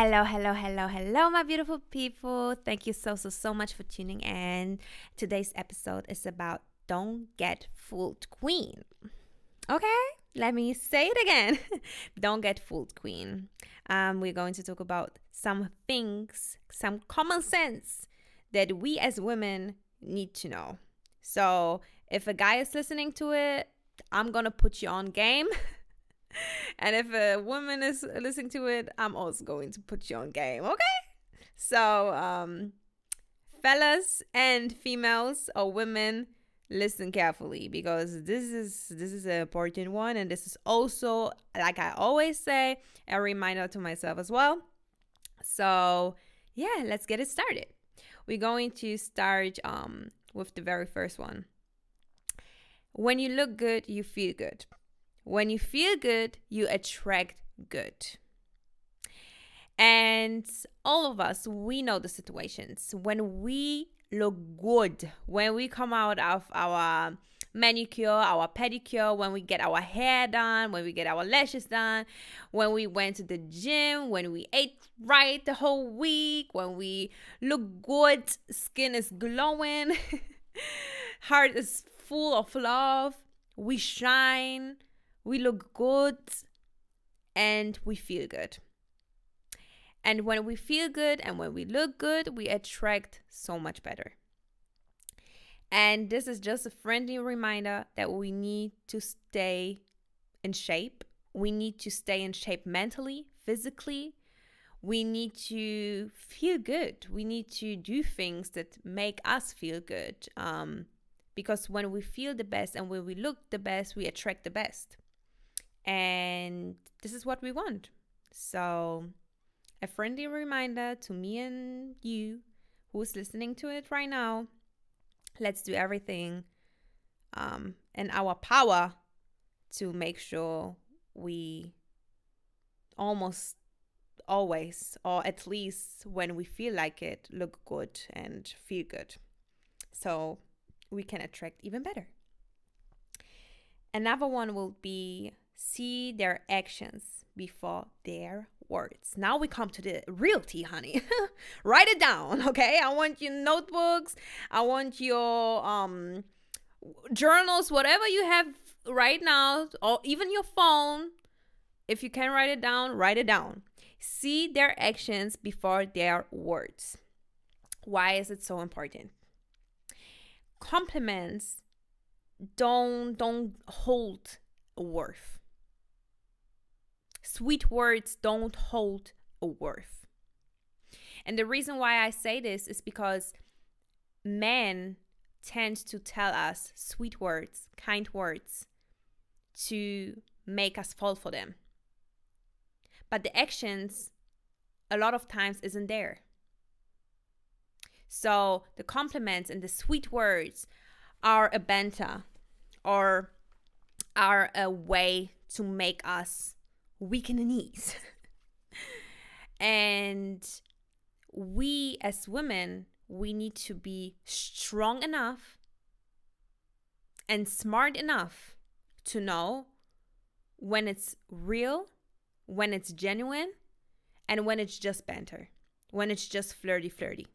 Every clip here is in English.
Hello, hello, hello, hello, my beautiful people. Thank you so, so, so much for tuning in. Today's episode is about Don't Get Fooled Queen. Okay, let me say it again. Don't get fooled, Queen. Um, we're going to talk about some things, some common sense that we as women need to know. So if a guy is listening to it, I'm gonna put you on game. and if a woman is listening to it, I'm also going to put you on game, okay? So, um, fellas and females or women, listen carefully because this is this is an important one, and this is also, like I always say, a reminder to myself as well. So, yeah, let's get it started. We're going to start um, with the very first one. When you look good, you feel good. When you feel good, you attract good. And all of us, we know the situations. When we look good, when we come out of our manicure, our pedicure, when we get our hair done, when we get our lashes done, when we went to the gym, when we ate right the whole week, when we look good, skin is glowing, heart is full of love, we shine, we look good and we feel good. And when we feel good and when we look good, we attract so much better. And this is just a friendly reminder that we need to stay in shape. We need to stay in shape mentally, physically. We need to feel good. We need to do things that make us feel good. Um, because when we feel the best and when we look the best, we attract the best. And this is what we want. So, a friendly reminder to me and you who's listening to it right now let's do everything um, in our power to make sure we almost always, or at least when we feel like it, look good and feel good. So we can attract even better. Another one will be see their actions before their words. Now we come to the real tea, honey. Write it down, okay? I want your notebooks. I want your um journals, whatever you have right now, or even your phone. If you can write it down, write it down. See their actions before their words. Why is it so important? Compliments don't don't hold worth Sweet words don't hold a worth. And the reason why I say this is because men tend to tell us sweet words, kind words to make us fall for them. But the actions a lot of times isn't there. So the compliments and the sweet words are a banter or are a way to make us weak in the knees. and we as women, we need to be strong enough and smart enough to know when it's real, when it's genuine, and when it's just banter, when it's just flirty, flirty.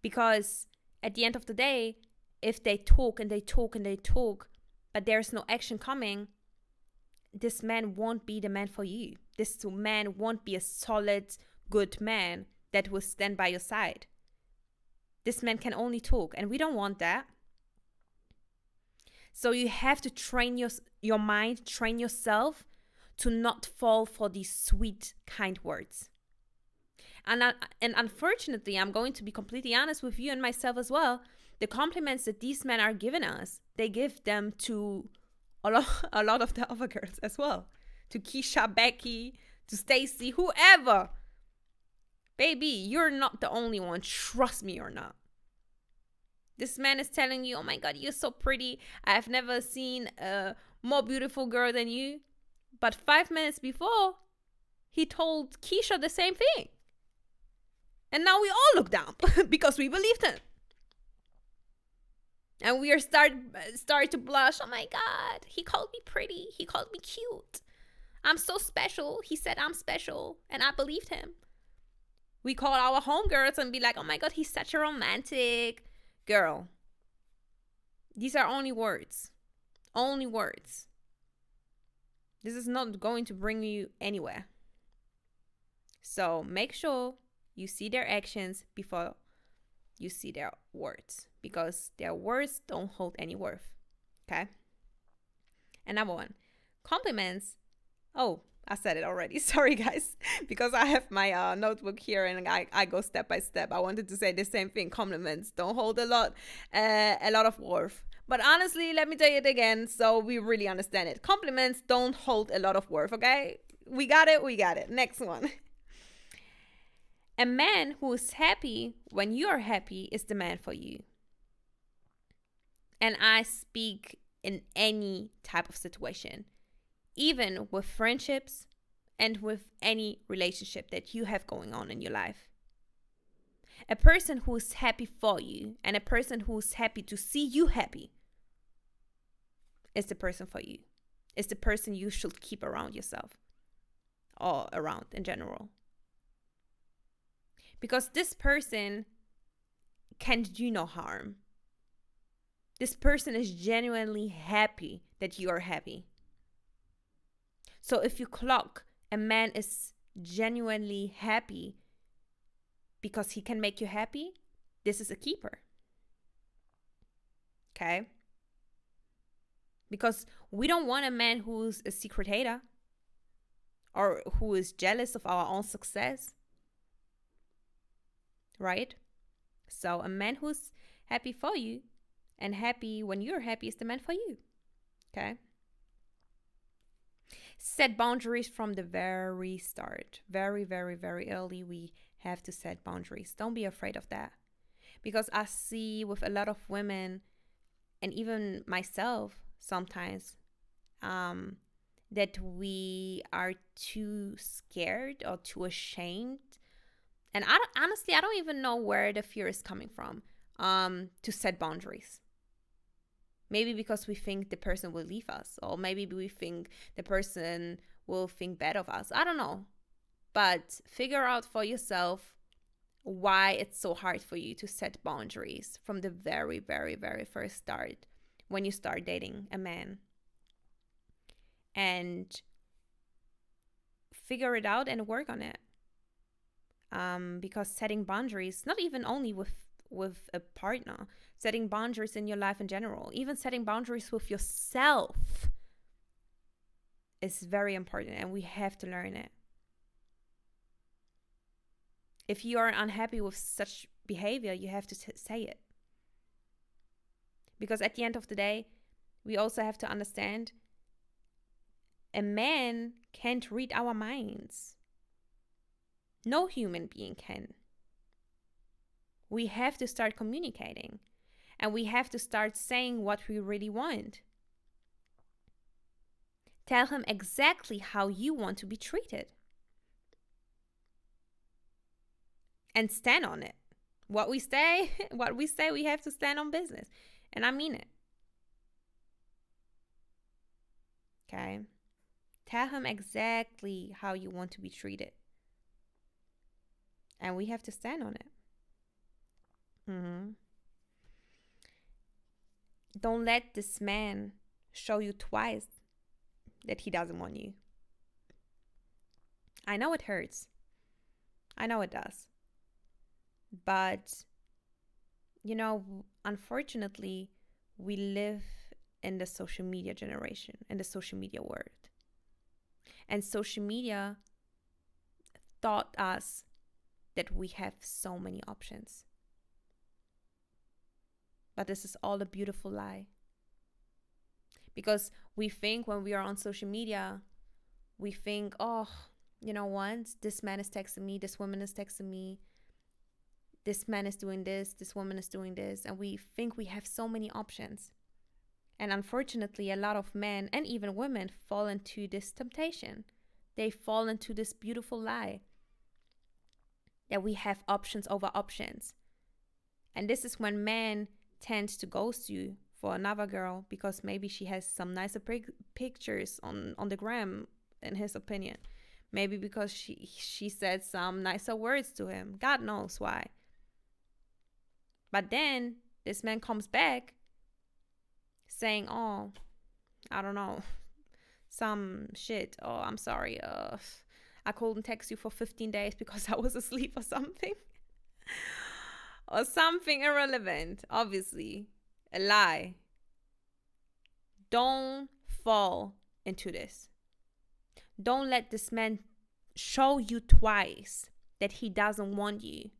Because at the end of the day, if they talk and they talk and they talk, but there's no action coming, this man won't be the man for you. This man won't be a solid, good man that will stand by your side. This man can only talk, and we don't want that. So you have to train your your mind, train yourself to not fall for these sweet, kind words. And I, and unfortunately, I'm going to be completely honest with you and myself as well. The compliments that these men are giving us, they give them to a lot, a lot of the other girls as well. To Keisha, Becky, to Stacy, whoever. Baby, you're not the only one. Trust me or not. This man is telling you, oh my God, you're so pretty. I have never seen a more beautiful girl than you. But five minutes before, he told Keisha the same thing. And now we all look down because we believed him and we are start start to blush oh my god he called me pretty he called me cute I'm so special. He said I'm special, and I believed him. We call our homegirls and be like, oh my God, he's such a romantic girl. These are only words. Only words. This is not going to bring you anywhere. So make sure you see their actions before you see their words because their words don't hold any worth. Okay? And number one, compliments. Oh, I said it already. Sorry, guys, because I have my uh, notebook here and I, I go step by step. I wanted to say the same thing. Compliments don't hold a lot, uh, a lot of worth. But honestly, let me tell it again so we really understand it. Compliments don't hold a lot of worth, okay? We got it, we got it. Next one. A man who is happy when you are happy is the man for you. And I speak in any type of situation even with friendships and with any relationship that you have going on in your life. A person who is happy for you and a person who is happy to see you happy is the person for you. It's the person you should keep around yourself or around in general. Because this person can do no harm. This person is genuinely happy that you are happy. So if you clock a man is genuinely happy because he can make you happy, this is a keeper. Okay? Because we don't want a man who's a secret hater or who is jealous of our own success. Right? So, a man who's happy for you and happy when you're happy is the man for you. Okay? set boundaries from the very start. Very, very, very early, we have to set boundaries. Don't be afraid of that. Because I see with a lot of women, and even myself sometimes, um, that we are too scared or too ashamed. And I honestly, I don't even know where the fear is coming from um, to set boundaries. Maybe because we think the person will leave us, or maybe we think the person will think bad of us. I don't know. But figure out for yourself why it's so hard for you to set boundaries from the very, very, very first start when you start dating a man. And figure it out and work on it. Um, because setting boundaries, not even only with with a partner, setting boundaries in your life in general, even setting boundaries with yourself is very important and we have to learn it. If you are unhappy with such behavior, you have to t- say it. Because at the end of the day, we also have to understand a man can't read our minds. No human being can we have to start communicating and we have to start saying what we really want. Tell him exactly how you want to be treated. And stand on it. What we say, what we say, we have to stand on business. And I mean it. Okay? Tell him exactly how you want to be treated. And we have to stand on it. Mm-hmm. Don't let this man show you twice that he doesn't want you. I know it hurts. I know it does. But, you know, unfortunately, we live in the social media generation, in the social media world. And social media taught us that we have so many options. But this is all a beautiful lie. Because we think when we are on social media, we think, oh, you know what? This man is texting me, this woman is texting me, this man is doing this, this woman is doing this. And we think we have so many options. And unfortunately, a lot of men and even women fall into this temptation. They fall into this beautiful lie that we have options over options. And this is when men tend to ghost you for another girl because maybe she has some nicer pictures on on the gram in his opinion. Maybe because she she said some nicer words to him. God knows why. But then this man comes back saying, "Oh, I don't know, some shit. Oh, I'm sorry. Uh, I couldn't text you for 15 days because I was asleep or something." or something irrelevant, obviously. A lie. Don't fall into this. Don't let this man show you twice that he doesn't want you.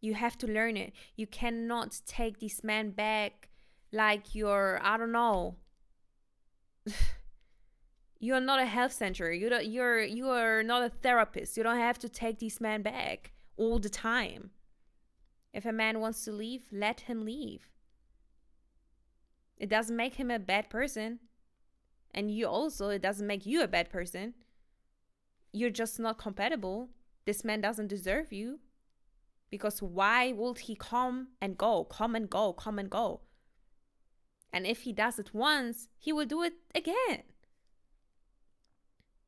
You have to learn it. You cannot take this man back like you're, I don't know. you're not a health center. You don't, you're you are not a therapist. You don't have to take this man back all the time. If a man wants to leave, let him leave. It doesn't make him a bad person. And you also, it doesn't make you a bad person. You're just not compatible. This man doesn't deserve you. Because why would he come and go, come and go, come and go? And if he does it once, he will do it again.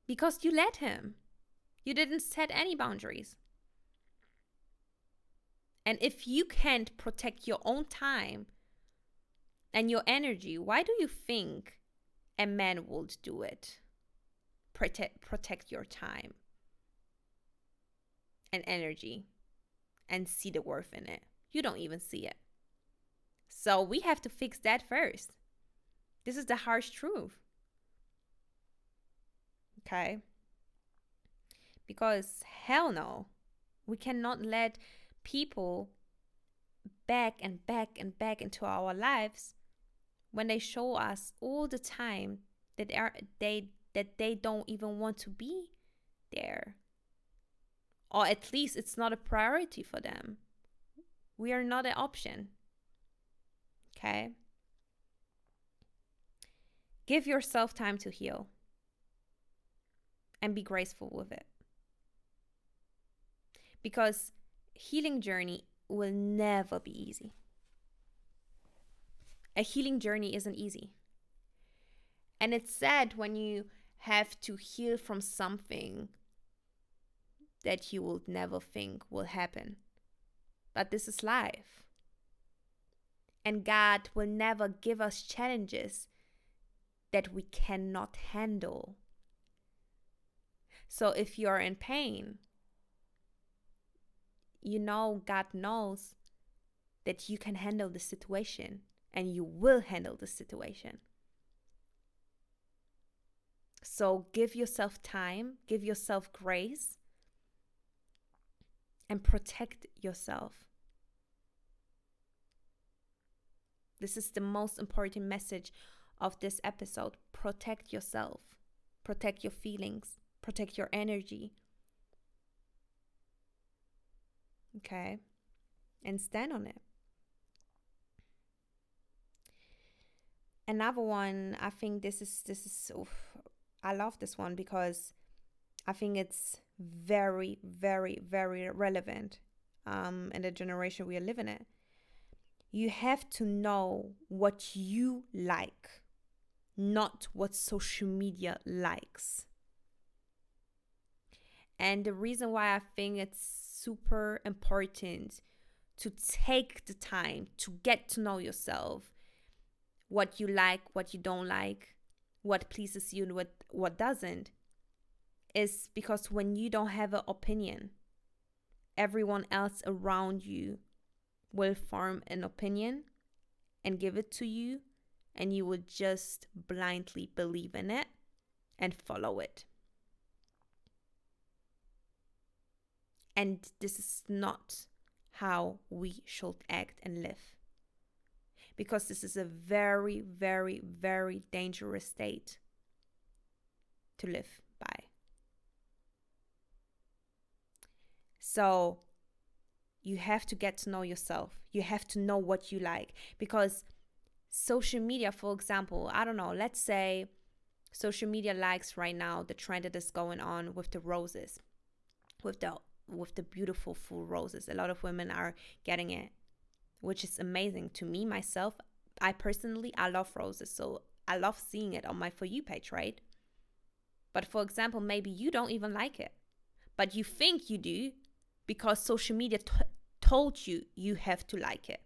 Because you let him. You didn't set any boundaries. And if you can't protect your own time and your energy, why do you think a man would do it? Protect protect your time and energy and see the worth in it. You don't even see it. So we have to fix that first. This is the harsh truth. Okay? Because hell no. We cannot let people back and back and back into our lives when they show us all the time that they are, they that they don't even want to be there or at least it's not a priority for them we are not an option okay give yourself time to heal and be graceful with it because healing journey will never be easy. A healing journey isn't easy. And it's sad when you have to heal from something that you would never think will happen. But this is life. And God will never give us challenges that we cannot handle. So if you're in pain, you know God knows that you can handle the situation and you will handle the situation. So give yourself time, give yourself grace, and protect yourself. This is the most important message of this episode. Protect yourself, protect your feelings, protect your energy, Okay. And stand on it. Another one, I think this is this is oof, I love this one because I think it's very, very, very relevant um, in the generation we are living in. You have to know what you like, not what social media likes. And the reason why I think it's super important to take the time to get to know yourself what you like what you don't like what pleases you and what what doesn't is because when you don't have an opinion everyone else around you will form an opinion and give it to you and you will just blindly believe in it and follow it And this is not how we should act and live. Because this is a very, very, very dangerous state to live by. So you have to get to know yourself. You have to know what you like. Because social media, for example, I don't know, let's say social media likes right now the trend that is going on with the roses, with the with the beautiful full roses. A lot of women are getting it, which is amazing to me myself. I personally I love roses, so I love seeing it on my For You page, right? But for example, maybe you don't even like it, but you think you do because social media t- told you you have to like it.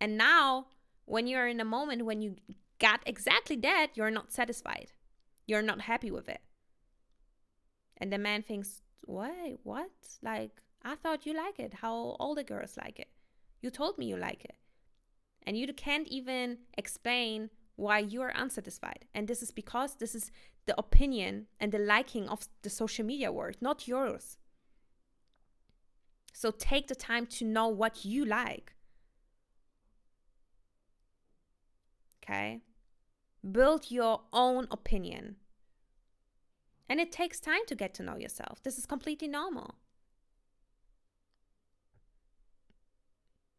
And now, when you're in a moment when you got exactly that, you're not satisfied. You're not happy with it. And the man thinks, wait, what? Like, I thought you like it. How all the girls like it. You told me you like it. And you can't even explain why you are unsatisfied. And this is because this is the opinion and the liking of the social media world, not yours. So take the time to know what you like. Okay? Build your own opinion. And it takes time to get to know yourself. This is completely normal.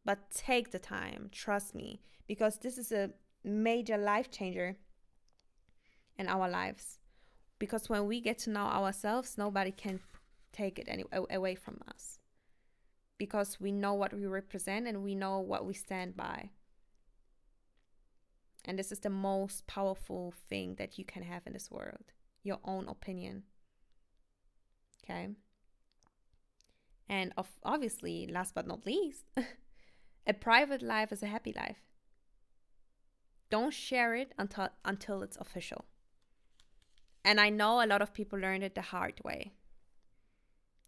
But take the time, trust me, because this is a major life changer in our lives. Because when we get to know ourselves, nobody can take it any, away from us. Because we know what we represent and we know what we stand by. And this is the most powerful thing that you can have in this world your own opinion. Okay. And of obviously, last but not least, a private life is a happy life. Don't share it until until it's official. And I know a lot of people learned it the hard way.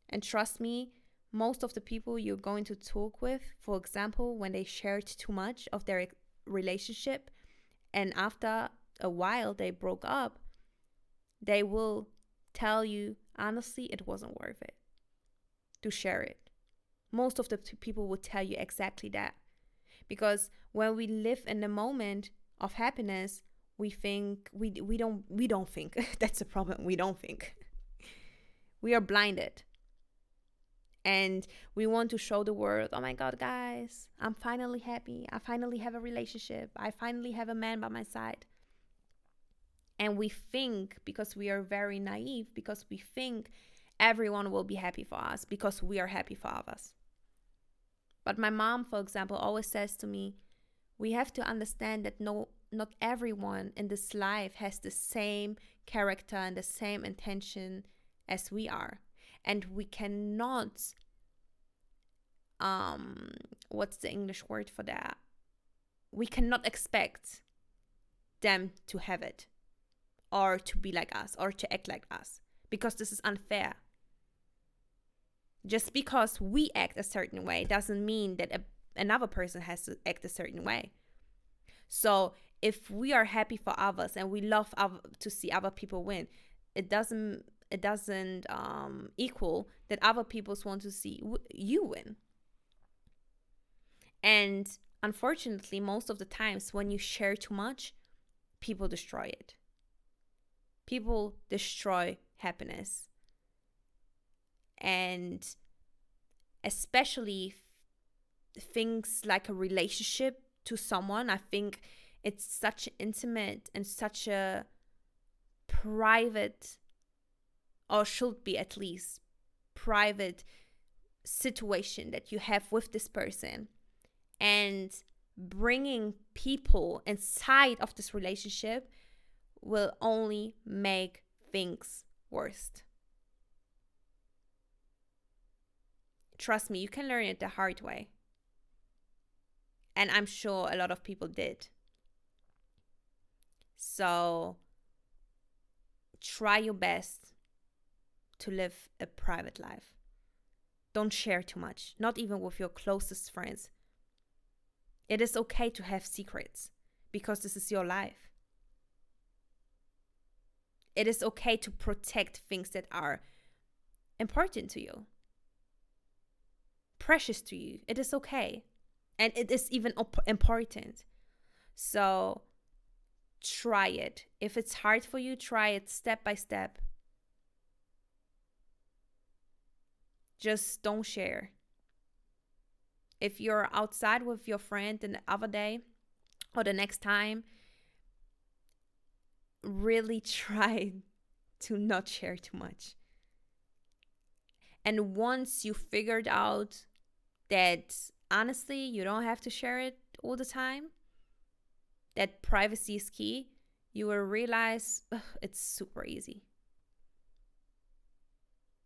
And trust me, most of the people you're going to talk with, for example, when they shared too much of their relationship and after a while they broke up, they will tell you honestly it wasn't worth it to share it. Most of the people will tell you exactly that. Because when we live in the moment of happiness, we think we we don't we don't think. That's the problem. We don't think. we are blinded. And we want to show the world, oh my God, guys, I'm finally happy. I finally have a relationship. I finally have a man by my side. And we think, because we are very naive, because we think everyone will be happy for us because we are happy for others. But my mom, for example, always says to me, we have to understand that no not everyone in this life has the same character and the same intention as we are. And we cannot um what's the English word for that? We cannot expect them to have it or to be like us or to act like us because this is unfair. Just because we act a certain way doesn't mean that a, another person has to act a certain way. So if we are happy for others and we love other, to see other people win, it doesn't it doesn't um, equal that other people want to see w- you win. And unfortunately, most of the times when you share too much, people destroy it people destroy happiness. And especially things like a relationship to someone, I think it's such an intimate and such a private, or should be at least, private situation that you have with this person. And bringing people inside of this relationship will only make things worse. Trust me, you can learn it the hard way. And I'm sure a lot of people did. So try your best to live a private life. Don't share too much, not even with your closest friends. It is okay to have secrets because this is your life it is okay to protect things that are important to you, precious to you. It is okay. And it is even op- important. So try it. If it's hard for you, try it step by step. Just don't share. If you're outside with your friend the other day or the next time really try to not share too much. And once you figured out that honestly, you don't have to share it all the time, that privacy is key, you will realize ugh, it's super easy.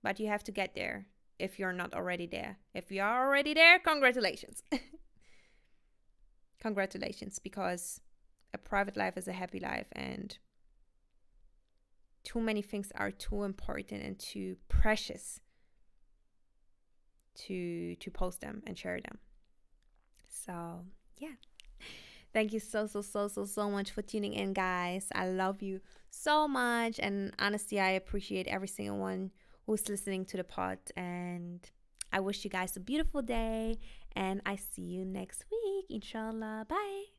But you have to get there if you're not already there. If you are already there, congratulations. congratulations, because a private life is a happy life, and too many things are too important and too precious to to post them and share them. So yeah. Thank you so, so, so, so, so much for tuning in, guys. I love you so much. And honestly, I appreciate every single one who's listening to the pod. And I wish you guys a beautiful day. And I see you next week, inshallah. Bye.